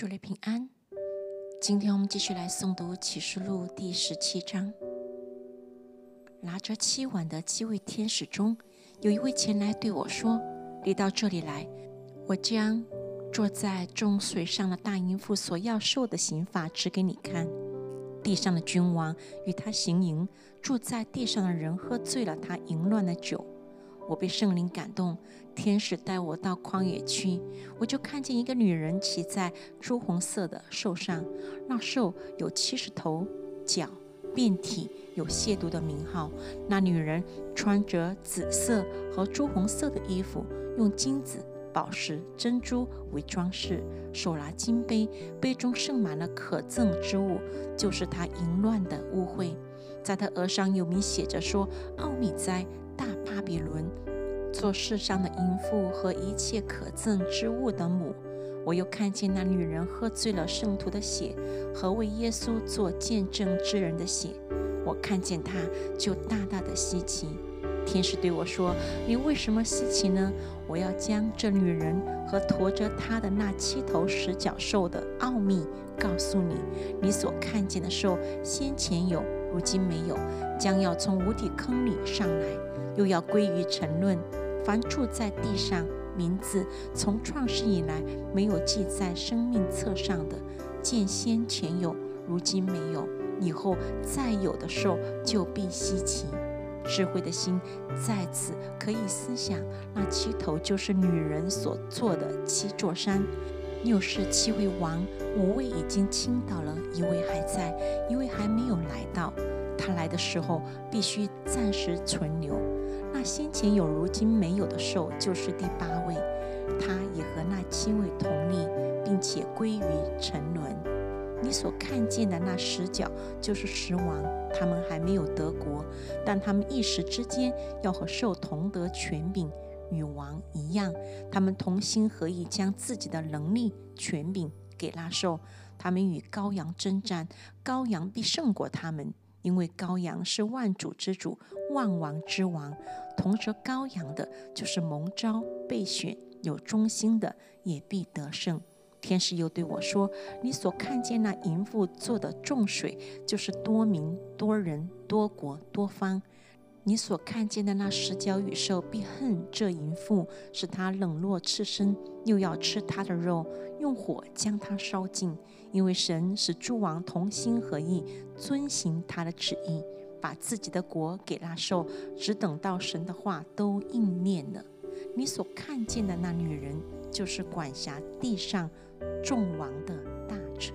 祝你平安。今天我们继续来诵读启示录第十七章。拿着七碗的七位天使中，有一位前来对我说：“你到这里来，我将坐在众水上的大淫妇所要受的刑罚指给你看。地上的君王与他行淫，住在地上的人喝醉了他淫乱的酒。”我被圣灵感动，天使带我到旷野去，我就看见一个女人骑在朱红色的兽上，那兽有七十头角，遍体有亵渎的名号。那女人穿着紫色和朱红色的衣服，用金子、宝石、珍珠为装饰，手拿金杯，杯中盛满了可憎之物，就是她淫乱的污秽。在她额上有名写着说：“奥秘哉！”大巴比伦，做世上的淫妇和一切可憎之物的母。我又看见那女人喝醉了圣徒的血和为耶稣做见证之人的血。我看见她，就大大的稀奇。天使对我说：“你为什么稀奇呢？我要将这女人和驮着她的那七头十角兽的奥秘告诉你。你所看见的兽，先前有，如今没有，将要从无底坑里上来。”又要归于沉沦。凡住在地上，名字从创世以来没有记在生命册上的，见先前有，如今没有，以后再有的兽就必稀奇。智慧的心在此可以思想，那七头就是女人所做的七座山。又是七位王，五位已经倾倒了，一位还在，一位还没有来到。他来的时候必须暂时存留。那先前有、如今没有的兽，就是第八位，他也和那七位同立，并且归于沉沦。你所看见的那十角，就是十王，他们还没有得国，但他们一时之间要和兽同得权柄，与王一样。他们同心合意，将自己的能力、权柄给拉兽。他们与羔羊征战，羔羊必胜过他们。因为羔羊是万主之主、万王之王，同着羔羊的，就是蒙召、备选、有忠心的，也必得胜。天使又对我说：“你所看见那淫妇做的众水，就是多民、多人、多国、多方。你所看见的那十角羽兽，必恨这淫妇，使他冷落赤身，又要吃他的肉，用火将他烧尽。”因为神使诸王同心合意，遵行他的旨意，把自己的国给那兽，只等到神的话都应验了。你所看见的那女人，就是管辖地上众王的大臣。